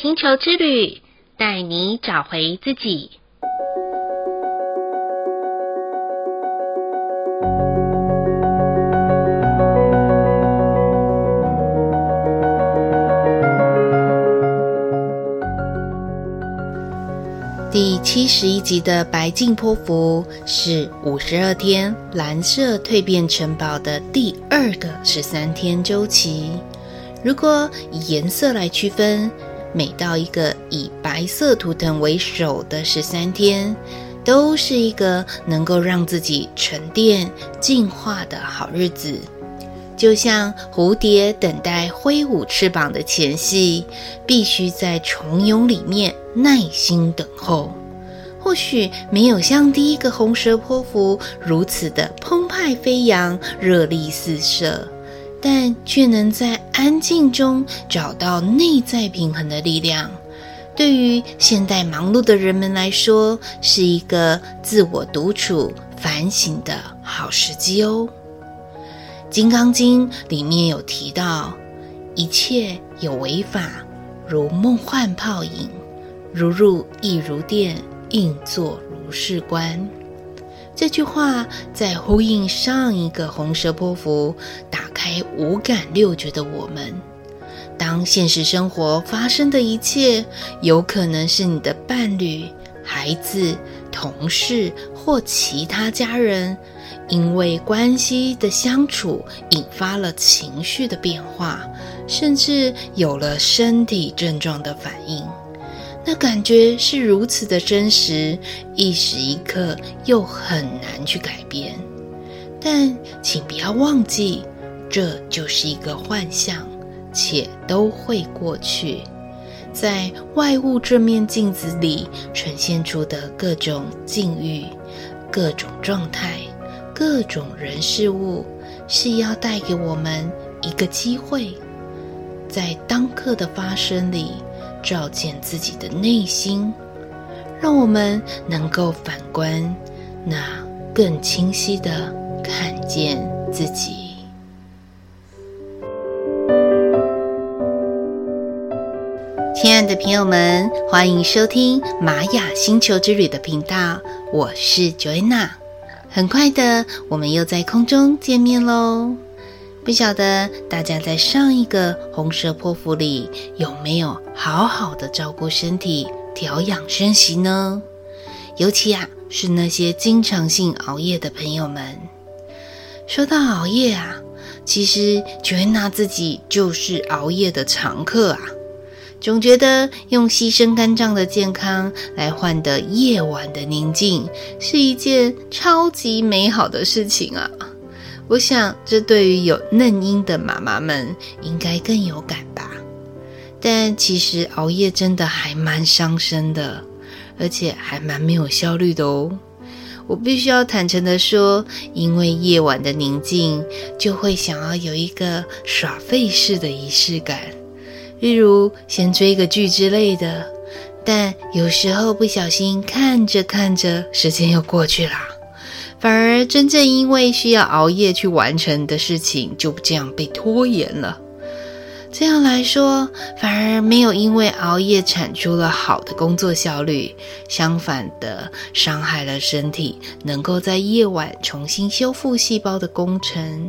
星球之旅，带你找回自己。第七十一集的白镜波符是五十二天蓝色蜕变城堡的第二个十三天周期。如果以颜色来区分，每到一个以白色图腾为首的十三天，都是一个能够让自己沉淀、进化的好日子。就像蝴蝶等待挥舞翅膀的前夕，必须在虫蛹里面耐心等候。或许没有像第一个红蛇泼妇如此的澎湃飞扬、热力四射，但却能在安静中找到内在平衡的力量。对于现代忙碌的人们来说，是一个自我独处、反省的好时机哦。《金刚经》里面有提到：“一切有为法，如梦幻泡影，如入亦如电，应作如是观。”这句话在呼应上一个红蛇波符，打开五感六觉的我们。当现实生活发生的一切，有可能是你的伴侣、孩子、同事或其他家人。因为关系的相处引发了情绪的变化，甚至有了身体症状的反应，那感觉是如此的真实，一时一刻又很难去改变。但请不要忘记，这就是一个幻象，且都会过去。在外物这面镜子里呈现出的各种境遇、各种状态。各种人事物是要带给我们一个机会，在当刻的发生里照见自己的内心，让我们能够反观，那更清晰的看见自己。亲爱的朋友们，欢迎收听玛雅星球之旅的频道，我是 Joanna。很快的，我们又在空中见面喽。不晓得大家在上一个红蛇波符里有没有好好的照顾身体、调养生息呢？尤其啊，是那些经常性熬夜的朋友们。说到熬夜啊，其实 Joanna 自己就是熬夜的常客啊。总觉得用牺牲肝脏的健康来换得夜晚的宁静，是一件超级美好的事情啊！我想，这对于有嫩婴的妈妈们应该更有感吧。但其实熬夜真的还蛮伤身的，而且还蛮没有效率的哦。我必须要坦诚地说，因为夜晚的宁静，就会想要有一个耍废式的仪式感。例如，先追个剧之类的，但有时候不小心看着看着，时间又过去了，反而而真正因为需要熬夜去完成的事情，就这样被拖延了。这样来说，反而没有因为熬夜产出了好的工作效率，相反的，伤害了身体能够在夜晚重新修复细胞的工程。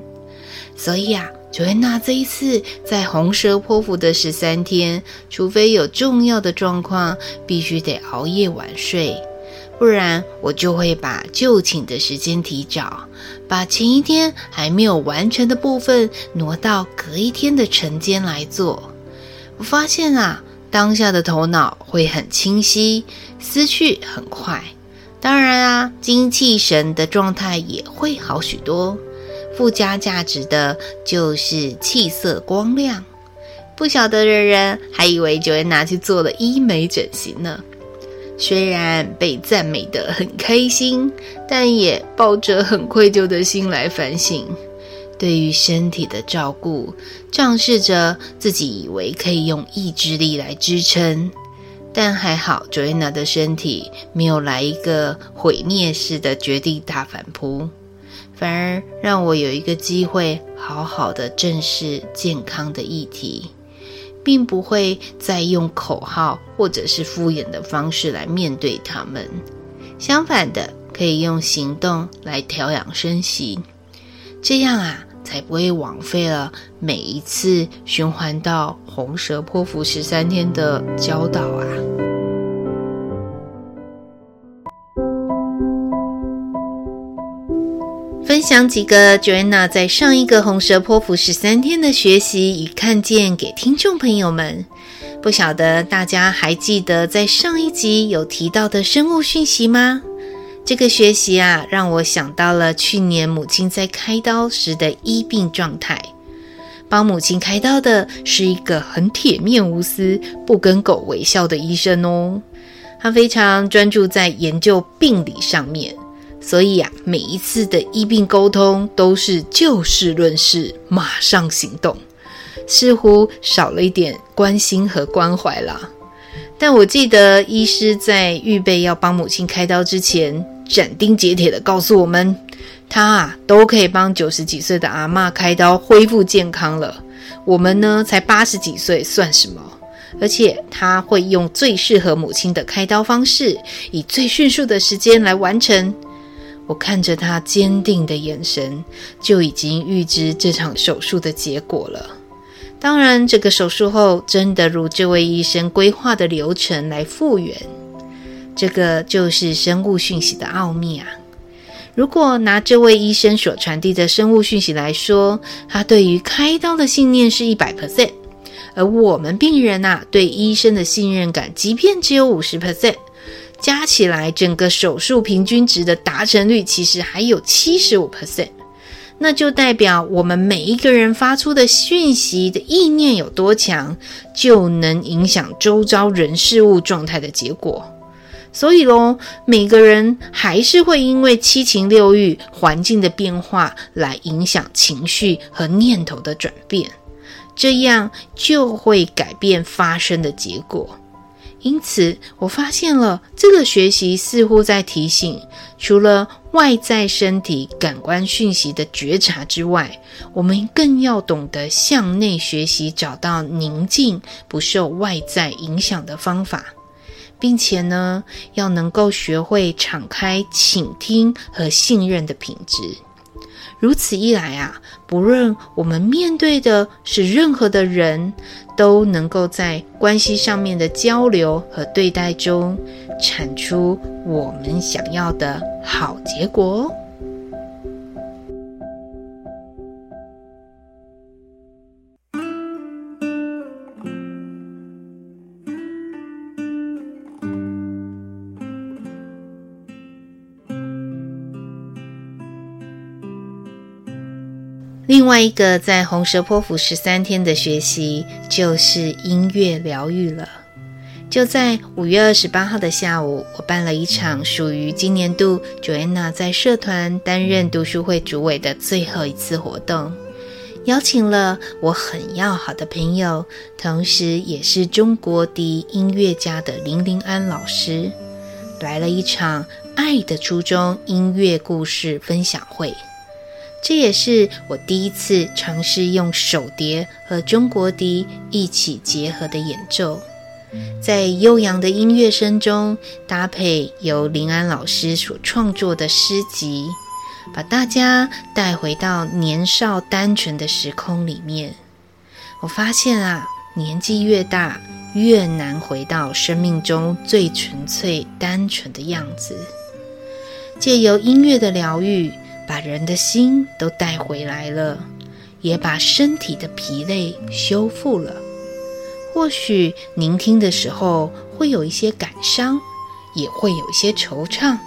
所以啊。Joanna 这一次在红蛇剖腹的十三天，除非有重要的状况，必须得熬夜晚睡，不然我就会把就寝的时间提早，把前一天还没有完成的部分挪到隔一天的晨间来做。我发现啊，当下的头脑会很清晰，思绪很快，当然啊，精气神的状态也会好许多。附加价值的就是气色光亮，不晓得的人还以为 Joanna 去做了医美整形呢。虽然被赞美得很开心，但也抱着很愧疚的心来反省。对于身体的照顾，仗势着自己以为可以用意志力来支撑，但还好 Joanna 的身体没有来一个毁灭式的绝地大反扑。反而让我有一个机会，好好的正视健康的议题，并不会再用口号或者是敷衍的方式来面对他们，相反的，可以用行动来调养生息，这样啊，才不会枉费了每一次循环到红蛇破符十三天的教导啊。分享几个 Joanna 在上一个红蛇波符十三天的学习与看见给听众朋友们。不晓得大家还记得在上一集有提到的生物讯息吗？这个学习啊，让我想到了去年母亲在开刀时的医病状态。帮母亲开刀的是一个很铁面无私、不跟狗微笑的医生哦，他非常专注在研究病理上面。所以啊，每一次的医病沟通都是就事论事，马上行动，似乎少了一点关心和关怀啦。但我记得医师在预备要帮母亲开刀之前，斩钉截铁地告诉我们，他啊都可以帮九十几岁的阿嬷开刀恢复健康了，我们呢才八十几岁，算什么？而且他会用最适合母亲的开刀方式，以最迅速的时间来完成。我看着他坚定的眼神，就已经预知这场手术的结果了。当然，这个手术后真的如这位医生规划的流程来复原，这个就是生物讯息的奥秘啊！如果拿这位医生所传递的生物讯息来说，他对于开刀的信念是一百 percent，而我们病人呐，对医生的信任感，即便只有五十 percent。加起来，整个手术平均值的达成率其实还有七十五 percent，那就代表我们每一个人发出的讯息的意念有多强，就能影响周遭人事物状态的结果。所以喽，每个人还是会因为七情六欲、环境的变化来影响情绪和念头的转变，这样就会改变发生的结果。因此，我发现了这个学习似乎在提醒，除了外在身体感官讯息的觉察之外，我们更要懂得向内学习，找到宁静、不受外在影响的方法，并且呢，要能够学会敞开、倾听和信任的品质。如此一来啊，不论我们面对的是任何的人，都能够在关系上面的交流和对待中，产出我们想要的好结果哦。另外一个在红蛇坡府十三天的学习，就是音乐疗愈了。就在五月二十八号的下午，我办了一场属于今年度 Joanna 在社团担任读书会主委的最后一次活动，邀请了我很要好的朋友，同时也是中国笛音乐家的林林安老师，来了一场爱的初衷音乐故事分享会。这也是我第一次尝试用手碟和中国笛一起结合的演奏，在悠扬的音乐声中搭配由林安老师所创作的诗集，把大家带回到年少单纯的时空里面。我发现啊，年纪越大，越难回到生命中最纯粹单纯的样子。借由音乐的疗愈。把人的心都带回来了，也把身体的疲累修复了。或许聆听的时候会有一些感伤，也会有一些惆怅，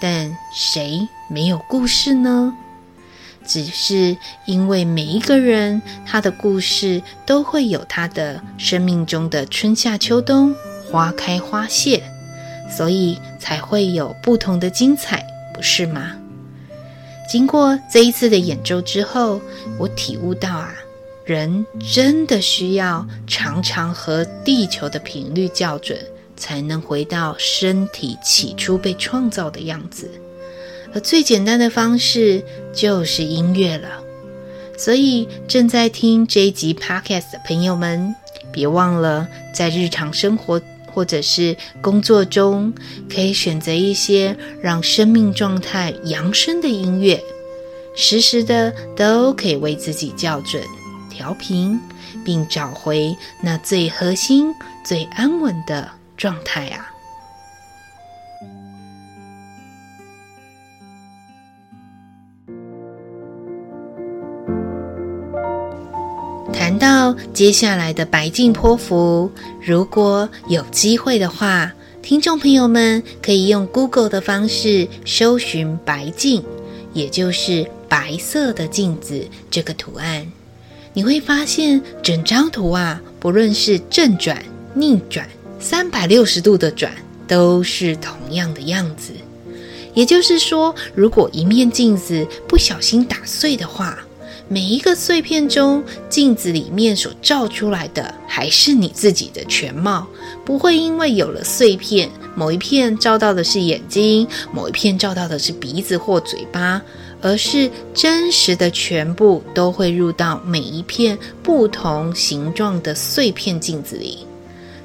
但谁没有故事呢？只是因为每一个人他的故事都会有他的生命中的春夏秋冬，花开花谢，所以才会有不同的精彩，不是吗？经过这一次的演奏之后，我体悟到啊，人真的需要常常和地球的频率校准，才能回到身体起初被创造的样子。而最简单的方式就是音乐了。所以正在听这一集 Podcast 的朋友们，别忘了在日常生活或者是工作中，可以选择一些让生命状态扬升的音乐，时时的都可以为自己校准、调频，并找回那最核心、最安稳的状态啊。谈到接下来的白镜波符，如果有机会的话，听众朋友们可以用 Google 的方式搜寻“白镜”，也就是白色的镜子这个图案，你会发现整张图啊，不论是正转、逆转、三百六十度的转，都是同样的样子。也就是说，如果一面镜子不小心打碎的话，每一个碎片中，镜子里面所照出来的还是你自己的全貌，不会因为有了碎片，某一片照到的是眼睛，某一片照到的是鼻子或嘴巴，而是真实的全部都会入到每一片不同形状的碎片镜子里。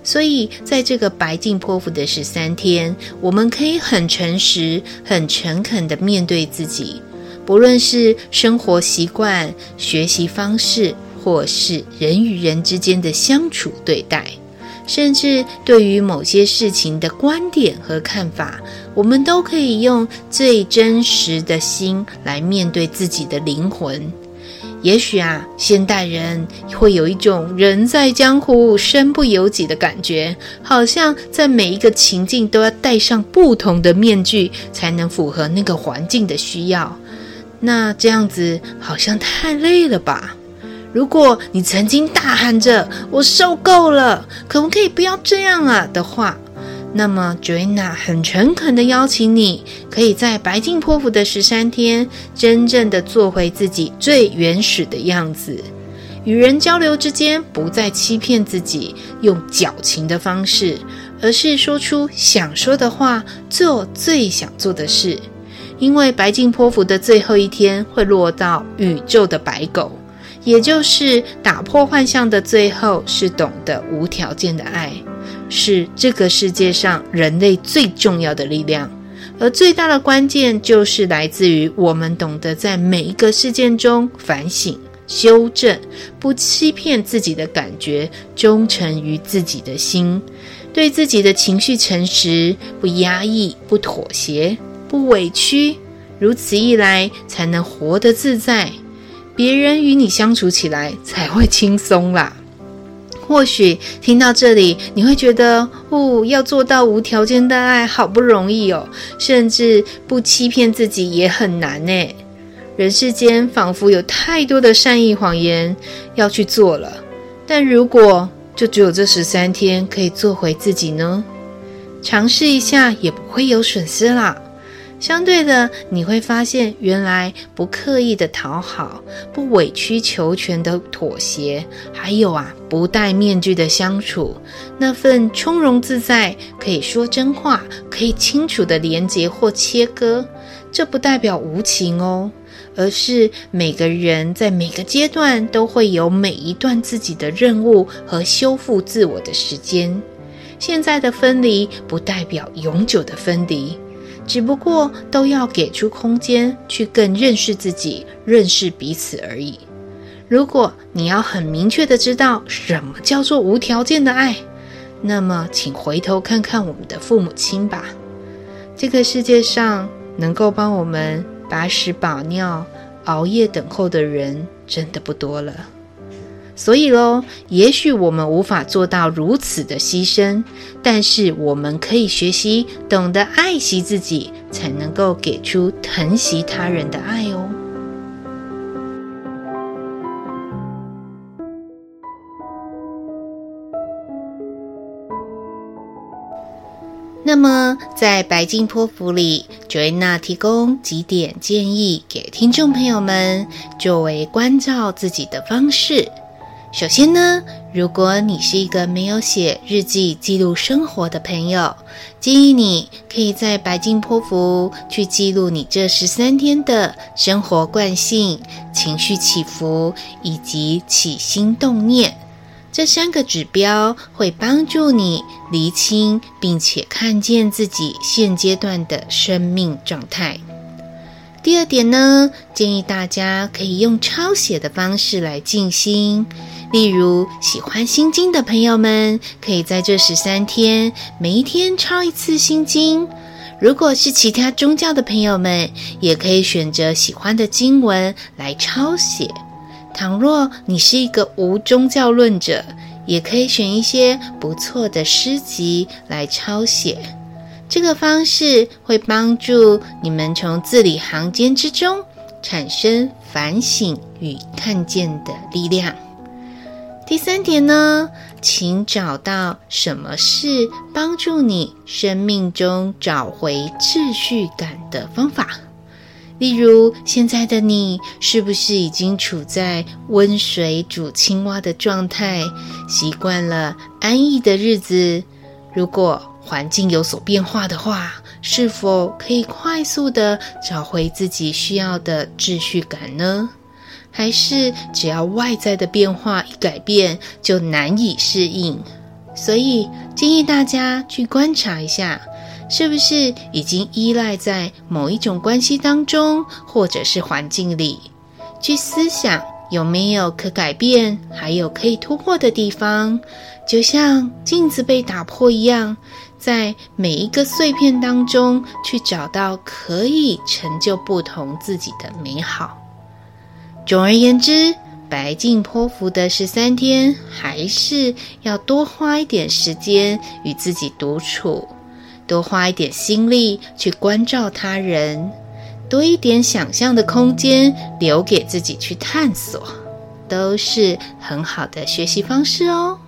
所以，在这个白镜波符的十三天，我们可以很诚实、很诚恳地面对自己。不论是生活习惯、学习方式，或是人与人之间的相处对待，甚至对于某些事情的观点和看法，我们都可以用最真实的心来面对自己的灵魂。也许啊，现代人会有一种人在江湖身不由己的感觉，好像在每一个情境都要戴上不同的面具，才能符合那个环境的需要。那这样子好像太累了吧？如果你曾经大喊着“我受够了，可不可以不要这样啊”的话，那么 Joanna 很诚恳的邀请你，可以在白镜波符的十三天，真正的做回自己最原始的样子。与人交流之间，不再欺骗自己，用矫情的方式，而是说出想说的话，做最想做的事。因为白镜波符的最后一天会落到宇宙的白狗，也就是打破幻象的最后，是懂得无条件的爱，是这个世界上人类最重要的力量。而最大的关键就是来自于我们懂得在每一个事件中反省、修正，不欺骗自己的感觉，忠诚于自己的心，对自己的情绪诚实，不压抑，不妥协。不委屈，如此一来才能活得自在，别人与你相处起来才会轻松啦。或许听到这里，你会觉得，哦，要做到无条件的爱好不容易哦，甚至不欺骗自己也很难呢。人世间仿佛有太多的善意谎言要去做了，但如果就只有这十三天可以做回自己呢？尝试一下也不会有损失啦。相对的，你会发现，原来不刻意的讨好，不委曲求全的妥协，还有啊，不戴面具的相处，那份从容自在，可以说真话，可以清楚的连接或切割，这不代表无情哦，而是每个人在每个阶段都会有每一段自己的任务和修复自我的时间。现在的分离，不代表永久的分离。只不过都要给出空间，去更认识自己、认识彼此而已。如果你要很明确的知道什么叫做无条件的爱，那么请回头看看我们的父母亲吧。这个世界上能够帮我们把屎把尿、熬夜等候的人，真的不多了。所以喽，也许我们无法做到如此的牺牲，但是我们可以学习懂得爱惜自己，才能够给出疼惜他人的爱哦。那么，在白镜波符里，Joanna 提供几点建议给听众朋友们，作为关照自己的方式。首先呢，如果你是一个没有写日记记录生活的朋友，建议你可以在白镜波符去记录你这十三天的生活惯性、情绪起伏以及起心动念。这三个指标会帮助你厘清并且看见自己现阶段的生命状态。第二点呢，建议大家可以用抄写的方式来静心。例如，喜欢心经的朋友们，可以在这十三天每一天抄一次心经。如果是其他宗教的朋友们，也可以选择喜欢的经文来抄写。倘若你是一个无宗教论者，也可以选一些不错的诗集来抄写。这个方式会帮助你们从字里行间之中产生反省与看见的力量。第三点呢，请找到什么是帮助你生命中找回秩序感的方法。例如，现在的你是不是已经处在温水煮青蛙的状态，习惯了安逸的日子？如果环境有所变化的话，是否可以快速地找回自己需要的秩序感呢？还是只要外在的变化一改变，就难以适应？所以建议大家去观察一下，是不是已经依赖在某一种关系当中，或者是环境里，去思想有没有可改变，还有可以突破的地方，就像镜子被打破一样，在每一个碎片当中去找到可以成就不同自己的美好。总而言之，白镜波符的十三天，还是要多花一点时间与自己独处，多花一点心力去关照他人，多一点想象的空间留给自己去探索，都是很好的学习方式哦。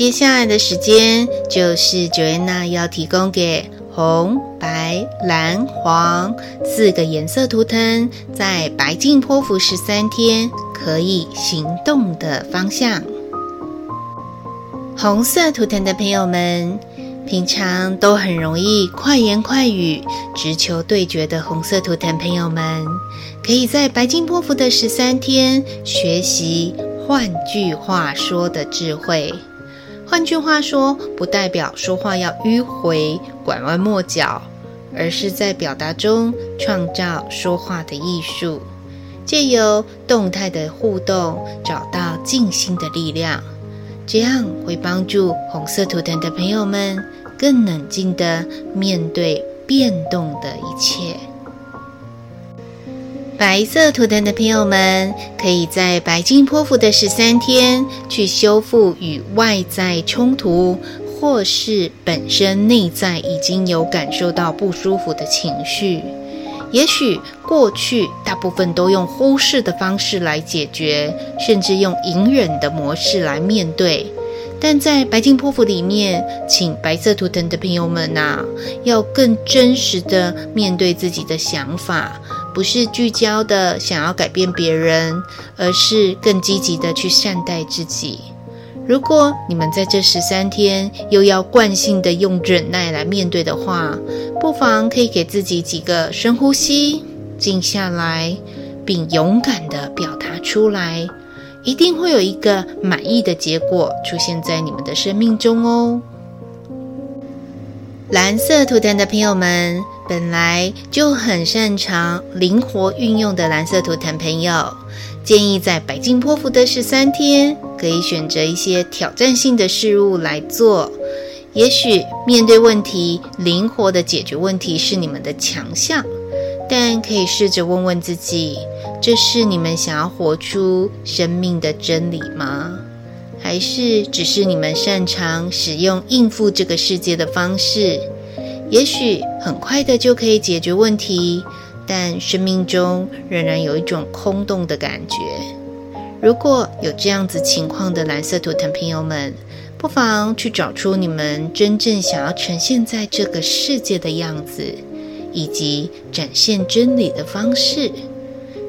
接下来的时间就是 Joanna 要提供给红、白、蓝、黄四个颜色图腾，在白镜波符十三天可以行动的方向。红色图腾的朋友们，平常都很容易快言快语、直球对决的红色图腾朋友们，可以在白金波符的十三天学习换句话说的智慧。换句话说，不代表说话要迂回、拐弯抹角，而是在表达中创造说话的艺术，借由动态的互动找到静心的力量，这样会帮助红色图腾的朋友们更冷静地面对变动的一切。白色图腾的朋友们，可以在白金波符的十三天去修复与外在冲突，或是本身内在已经有感受到不舒服的情绪。也许过去大部分都用忽视的方式来解决，甚至用隐忍的模式来面对。但在白金波符里面，请白色图腾的朋友们呐、啊，要更真实的面对自己的想法。不是聚焦的想要改变别人，而是更积极的去善待自己。如果你们在这十三天又要惯性的用忍耐来面对的话，不妨可以给自己几个深呼吸，静下来，并勇敢的表达出来，一定会有一个满意的结果出现在你们的生命中哦。蓝色图腾的朋友们，本来就很擅长灵活运用的蓝色图腾朋友，建议在白镜波符的十三天，可以选择一些挑战性的事物来做。也许面对问题，灵活的解决问题是你们的强项，但可以试着问问自己：这是你们想要活出生命的真理吗？还是只是你们擅长使用应付这个世界的方式？也许很快的就可以解决问题，但生命中仍然有一种空洞的感觉。如果有这样子情况的蓝色图腾朋友们，不妨去找出你们真正想要呈现在这个世界的样子，以及展现真理的方式。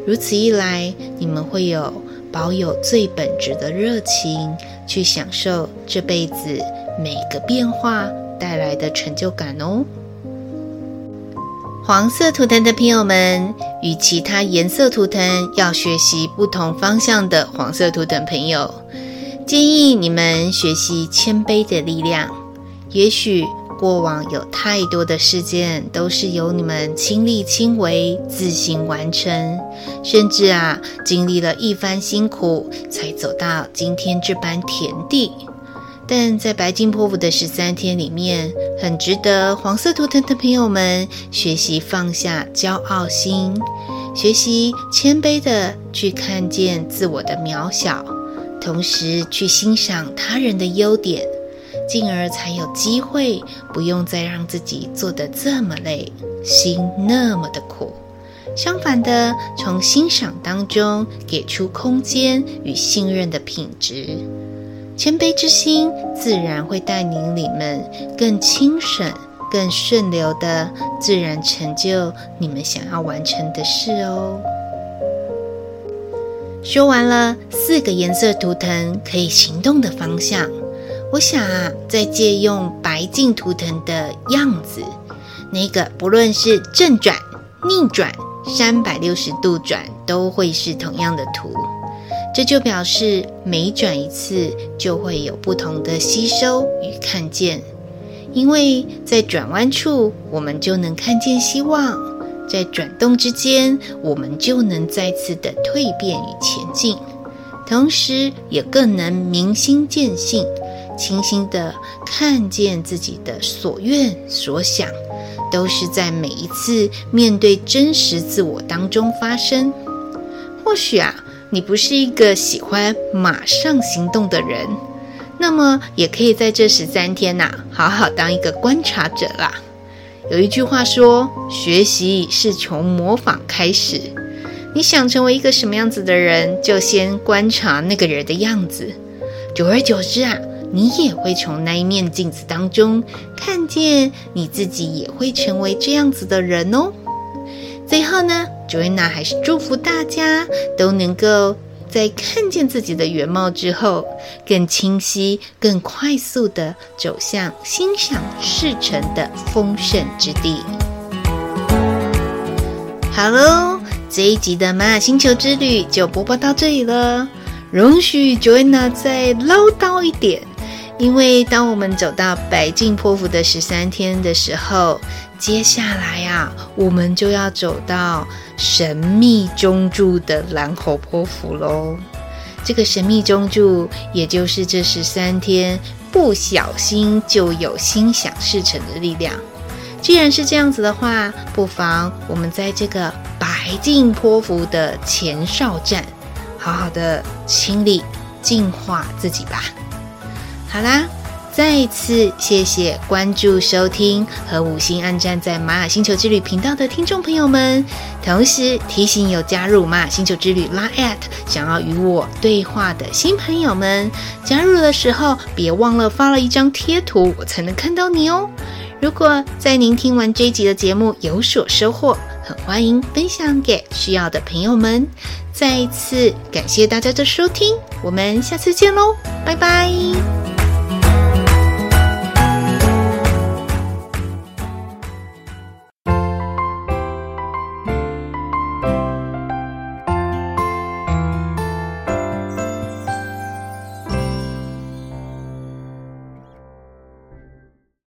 如此一来，你们会有。保有最本质的热情，去享受这辈子每个变化带来的成就感哦。黄色图腾的朋友们与其他颜色图腾要学习不同方向的黄色图腾朋友，建议你们学习谦卑的力量。也许过往有太多的事件都是由你们亲力亲为、自行完成，甚至啊，经历了一番辛苦才走到今天这般田地。但在白镜波符的十三天里面，很值得黄色图腾的朋友们学习放下骄傲心，学习谦卑的去看见自我的渺小，同时去欣赏他人的优点，进而才有机会不用再让自己做得这么累，心那么的苦。相反的，从欣赏当中给出空间与信任的品质。谦卑之心自然会带领你们更轻省、更顺流的自然成就你们想要完成的事哦。说完了四个颜色图腾可以行动的方向，我想啊，再借用白净图腾的样子，那个不论是正转、逆转、三百六十度转，都会是同样的图。这就表示每转一次就会有不同的吸收与看见，因为在转弯处我们就能看见希望，在转动之间我们就能再次的蜕变与前进，同时也更能明心见性，清晰的看见自己的所愿所想，都是在每一次面对真实自我当中发生。或许啊。你不是一个喜欢马上行动的人，那么也可以在这十三天呐、啊，好好当一个观察者啦。有一句话说，学习是从模仿开始。你想成为一个什么样子的人，就先观察那个人的样子。久而久之啊，你也会从那一面镜子当中看见你自己，也会成为这样子的人哦。最后呢，Joanna 还是祝福大家都能够在看见自己的原貌之后，更清晰、更快速地走向心想事成的丰盛之地。好喽，这一集的玛雅星球之旅就播报到这里了。容许 Joanna 再唠叨一点，因为当我们走到白镜波符的十三天的时候。接下来、啊，我们就要走到神秘中柱的蓝猴波符喽。这个神秘中柱，也就是这十三天不小心就有心想事成的力量。既然是这样子的话，不妨我们在这个白镜波符的前哨站，好好的清理净化自己吧。好啦。再一次谢谢关注、收听和五星按赞在玛雅星球之旅频道的听众朋友们，同时提醒有加入玛雅星球之旅拉 at 想要与我对话的新朋友们，加入的时候别忘了发了一张贴图，我才能看到你哦。如果在您听完这一集的节目有所收获，很欢迎分享给需要的朋友们。再一次感谢大家的收听，我们下次见喽，拜拜。